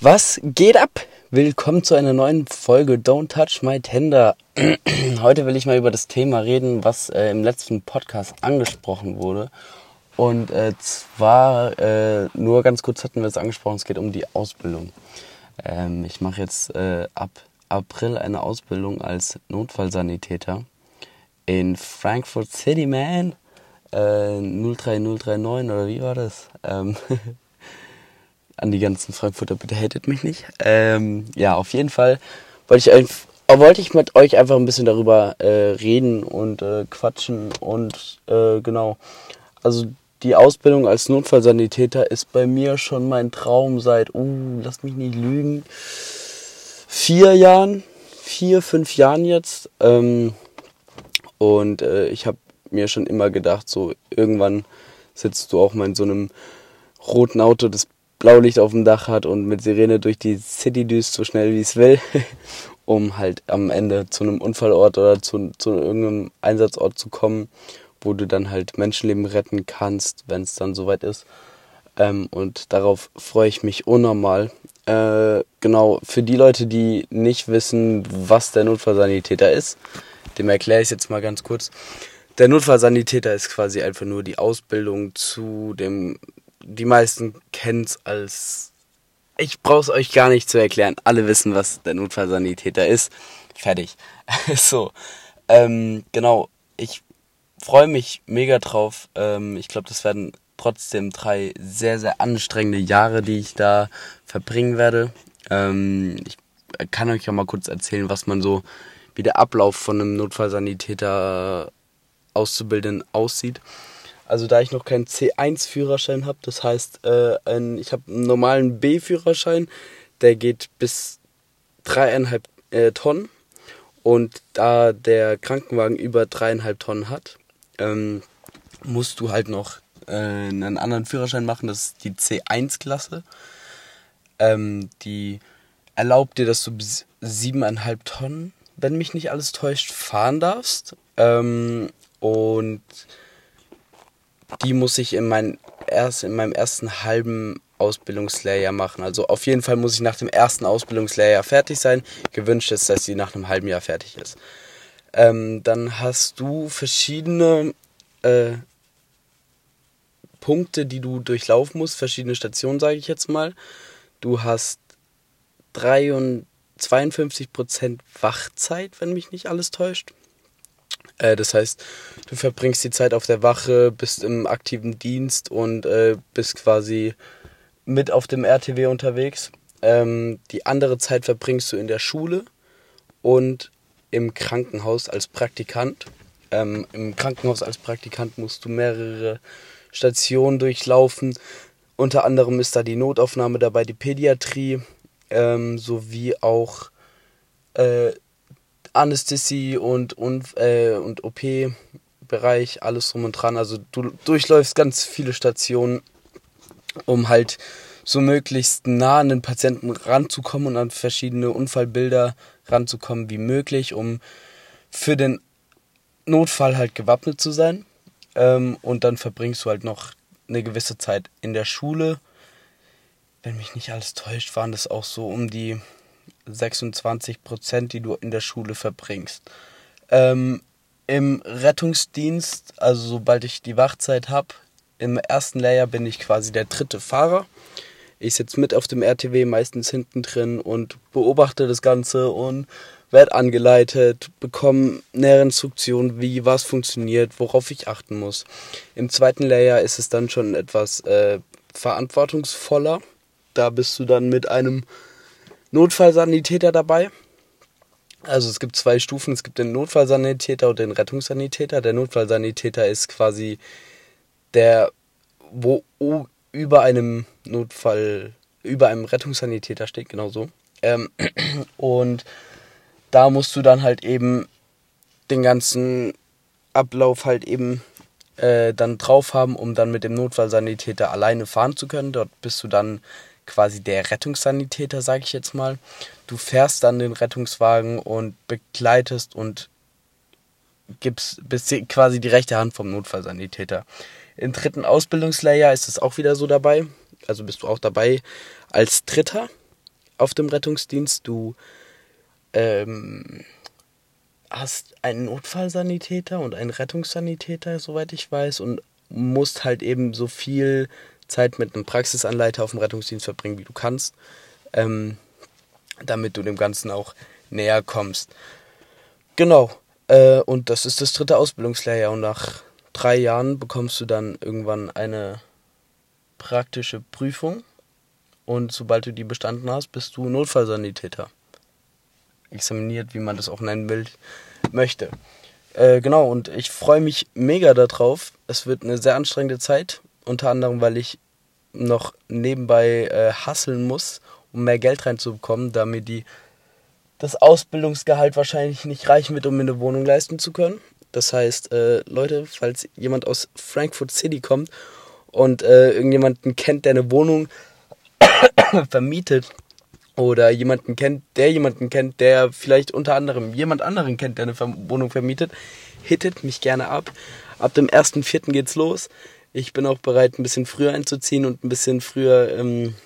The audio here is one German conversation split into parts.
Was geht ab? Willkommen zu einer neuen Folge Don't Touch My Tender. Heute will ich mal über das Thema reden, was äh, im letzten Podcast angesprochen wurde. Und äh, zwar, äh, nur ganz kurz hatten wir es angesprochen, es geht um die Ausbildung. Ähm, ich mache jetzt äh, ab April eine Ausbildung als Notfallsanitäter in Frankfurt City, man. Äh, 03039 oder wie war das? Ähm an die ganzen Frankfurter, bitte hatet mich nicht. Ähm, ja, auf jeden Fall wollte ich, wollte ich mit euch einfach ein bisschen darüber äh, reden und äh, quatschen und äh, genau. Also die Ausbildung als Notfallsanitäter ist bei mir schon mein Traum seit, uh, lass mich nicht lügen, vier Jahren, vier, fünf Jahren jetzt. Ähm, und äh, ich habe mir schon immer gedacht, so irgendwann sitzt du auch mal in so einem roten Auto, das Blaulicht auf dem Dach hat und mit Sirene durch die City düst, so schnell wie es will, um halt am Ende zu einem Unfallort oder zu, zu irgendeinem Einsatzort zu kommen, wo du dann halt Menschenleben retten kannst, wenn es dann soweit ist. Ähm, und darauf freue ich mich unnormal. Äh, genau, für die Leute, die nicht wissen, was der Notfallsanitäter ist, dem erkläre ich es jetzt mal ganz kurz. Der Notfallsanitäter ist quasi einfach nur die Ausbildung zu dem die meisten kennen es als. Ich brauche es euch gar nicht zu erklären. Alle wissen, was der Notfallsanitäter ist. Fertig. so. Ähm, genau. Ich freue mich mega drauf. Ähm, ich glaube, das werden trotzdem drei sehr, sehr anstrengende Jahre, die ich da verbringen werde. Ähm, ich kann euch ja mal kurz erzählen, was man so, wie der Ablauf von einem Notfallsanitäter Auszubildenden aussieht. Also da ich noch keinen C1-Führerschein habe, das heißt, äh, ein, ich habe einen normalen B-Führerschein, der geht bis dreieinhalb äh, Tonnen. Und da der Krankenwagen über dreieinhalb Tonnen hat, ähm, musst du halt noch äh, einen anderen Führerschein machen, das ist die C1-Klasse. Ähm, die erlaubt dir, dass du bis siebeneinhalb Tonnen, wenn mich nicht alles täuscht, fahren darfst. Ähm, und die muss ich in, mein erst, in meinem ersten halben Ausbildungslehrjahr machen. Also auf jeden Fall muss ich nach dem ersten Ausbildungslehrjahr fertig sein. Gewünscht ist, dass sie nach einem halben Jahr fertig ist. Ähm, dann hast du verschiedene äh, Punkte, die du durchlaufen musst, verschiedene Stationen, sage ich jetzt mal. Du hast 52% Wachzeit, wenn mich nicht alles täuscht. Äh, das heißt, du verbringst die Zeit auf der Wache, bist im aktiven Dienst und äh, bist quasi mit auf dem RTW unterwegs. Ähm, die andere Zeit verbringst du in der Schule und im Krankenhaus als Praktikant. Ähm, Im Krankenhaus als Praktikant musst du mehrere Stationen durchlaufen. Unter anderem ist da die Notaufnahme dabei, die Pädiatrie ähm, sowie auch äh, Anästhesie und, und, äh, und OP-Bereich, alles drum und dran. Also du durchläufst ganz viele Stationen, um halt so möglichst nah an den Patienten ranzukommen und an verschiedene Unfallbilder ranzukommen wie möglich, um für den Notfall halt gewappnet zu sein. Ähm, und dann verbringst du halt noch eine gewisse Zeit in der Schule. Wenn mich nicht alles täuscht, waren das auch so um die 26 Prozent, die du in der Schule verbringst. Ähm, Im Rettungsdienst, also sobald ich die Wachzeit habe, im ersten Layer bin ich quasi der dritte Fahrer. Ich sitze mit auf dem RTW, meistens hinten drin und beobachte das Ganze und werde angeleitet, bekomme nähere Instruktionen, wie was funktioniert, worauf ich achten muss. Im zweiten Layer ist es dann schon etwas äh, verantwortungsvoller. Da bist du dann mit einem Notfallsanitäter dabei. Also es gibt zwei Stufen. Es gibt den Notfallsanitäter und den Rettungssanitäter. Der Notfallsanitäter ist quasi der, wo über einem Notfall, über einem Rettungssanitäter steht, genau so. Ähm, und da musst du dann halt eben den ganzen Ablauf halt eben äh, dann drauf haben, um dann mit dem Notfallsanitäter alleine fahren zu können. Dort bist du dann quasi der Rettungssanitäter, sage ich jetzt mal. Du fährst dann den Rettungswagen und begleitest und gibst, bist quasi die rechte Hand vom Notfallsanitäter. Im dritten Ausbildungslayer ist es auch wieder so dabei. Also bist du auch dabei als Dritter. auf dem Rettungsdienst. Du ähm, hast einen Notfallsanitäter und einen Rettungssanitäter, soweit ich weiß, und musst halt eben so viel Zeit mit einem Praxisanleiter auf dem Rettungsdienst verbringen, wie du kannst, ähm, damit du dem Ganzen auch näher kommst. Genau. Äh, und das ist das dritte Ausbildungslehrjahr und nach drei Jahren bekommst du dann irgendwann eine praktische Prüfung und sobald du die bestanden hast, bist du Notfallsanitäter. Examiniert, wie man das auch nennen will, möchte. Äh, genau, und ich freue mich mega darauf. Es wird eine sehr anstrengende Zeit, unter anderem, weil ich noch nebenbei äh, hasseln muss, um mehr Geld reinzubekommen, da mir die das Ausbildungsgehalt wahrscheinlich nicht reichen wird, um mir eine Wohnung leisten zu können. Das heißt, äh, Leute, falls jemand aus Frankfurt City kommt und äh, irgendjemanden kennt, der eine Wohnung vermietet oder jemanden kennt, der jemanden kennt, der vielleicht unter anderem jemand anderen kennt, der eine Wohnung vermietet, hittet mich gerne ab. Ab dem 1.4. geht's los. Ich bin auch bereit, ein bisschen früher einzuziehen und ein bisschen früher ähm,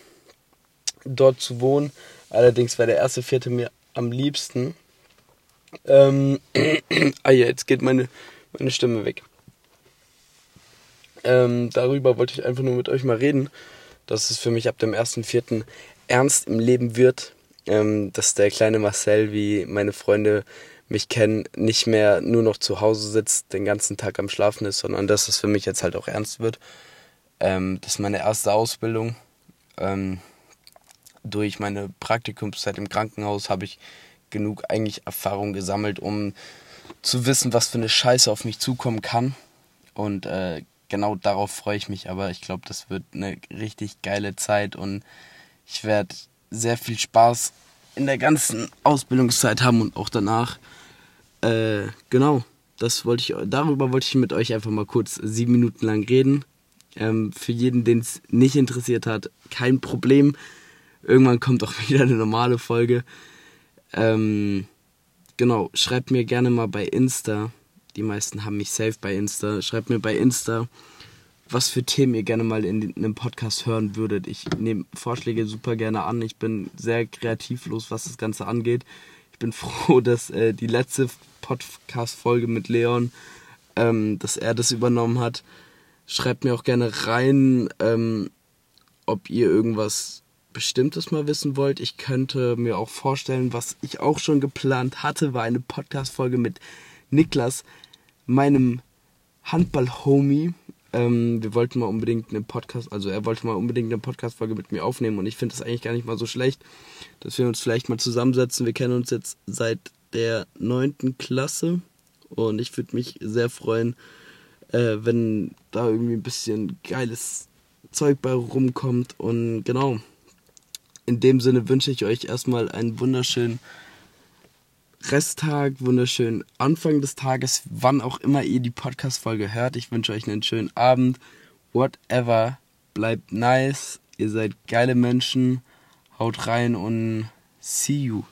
dort zu wohnen. Allerdings wäre der erste Vierte mir am liebsten. Ähm, ah ja, jetzt geht meine, meine Stimme weg. Ähm, darüber wollte ich einfach nur mit euch mal reden, dass es für mich ab dem 1.4. ernst im Leben wird. Ähm, dass der kleine Marcel, wie meine Freunde mich kennen, nicht mehr nur noch zu Hause sitzt, den ganzen Tag am Schlafen ist, sondern dass es für mich jetzt halt auch ernst wird. Ähm, das ist meine erste Ausbildung. Ähm, durch meine Praktikumszeit im Krankenhaus habe ich genug eigentlich Erfahrung gesammelt, um zu wissen, was für eine Scheiße auf mich zukommen kann. Und äh, genau darauf freue ich mich. Aber ich glaube, das wird eine richtig geile Zeit und ich werde sehr viel Spaß in der ganzen Ausbildungszeit haben und auch danach. Äh, genau, das wollte ich, darüber wollte ich mit euch einfach mal kurz sieben Minuten lang reden. Ähm, für jeden, den es nicht interessiert hat, kein Problem. Irgendwann kommt auch wieder eine normale Folge. Ähm, genau, schreibt mir gerne mal bei Insta. Die meisten haben mich safe bei Insta. Schreibt mir bei Insta, was für Themen ihr gerne mal in, einem Podcast hören würdet. Ich nehme Vorschläge super gerne an. Ich bin sehr kreativlos, was das Ganze angeht. Ich bin froh, dass äh, die letzte Podcast-Folge mit Leon, ähm, dass er das übernommen hat. Schreibt mir auch gerne rein, ähm, ob ihr irgendwas Bestimmtes mal wissen wollt. Ich könnte mir auch vorstellen, was ich auch schon geplant hatte, war eine Podcast-Folge mit Niklas, meinem Handball-Homie. Ähm, wir wollten mal unbedingt eine Podcast, also er wollte mal unbedingt eine Podcast-Folge mit mir aufnehmen und ich finde es eigentlich gar nicht mal so schlecht, dass wir uns vielleicht mal zusammensetzen. Wir kennen uns jetzt seit der neunten Klasse und ich würde mich sehr freuen, äh, wenn da irgendwie ein bisschen geiles Zeug bei rumkommt und genau in dem Sinne wünsche ich euch erstmal einen wunderschönen Resttag, wunderschönen Anfang des Tages, wann auch immer ihr die Podcast-Folge hört. Ich wünsche euch einen schönen Abend. Whatever. Bleibt nice. Ihr seid geile Menschen. Haut rein und see you.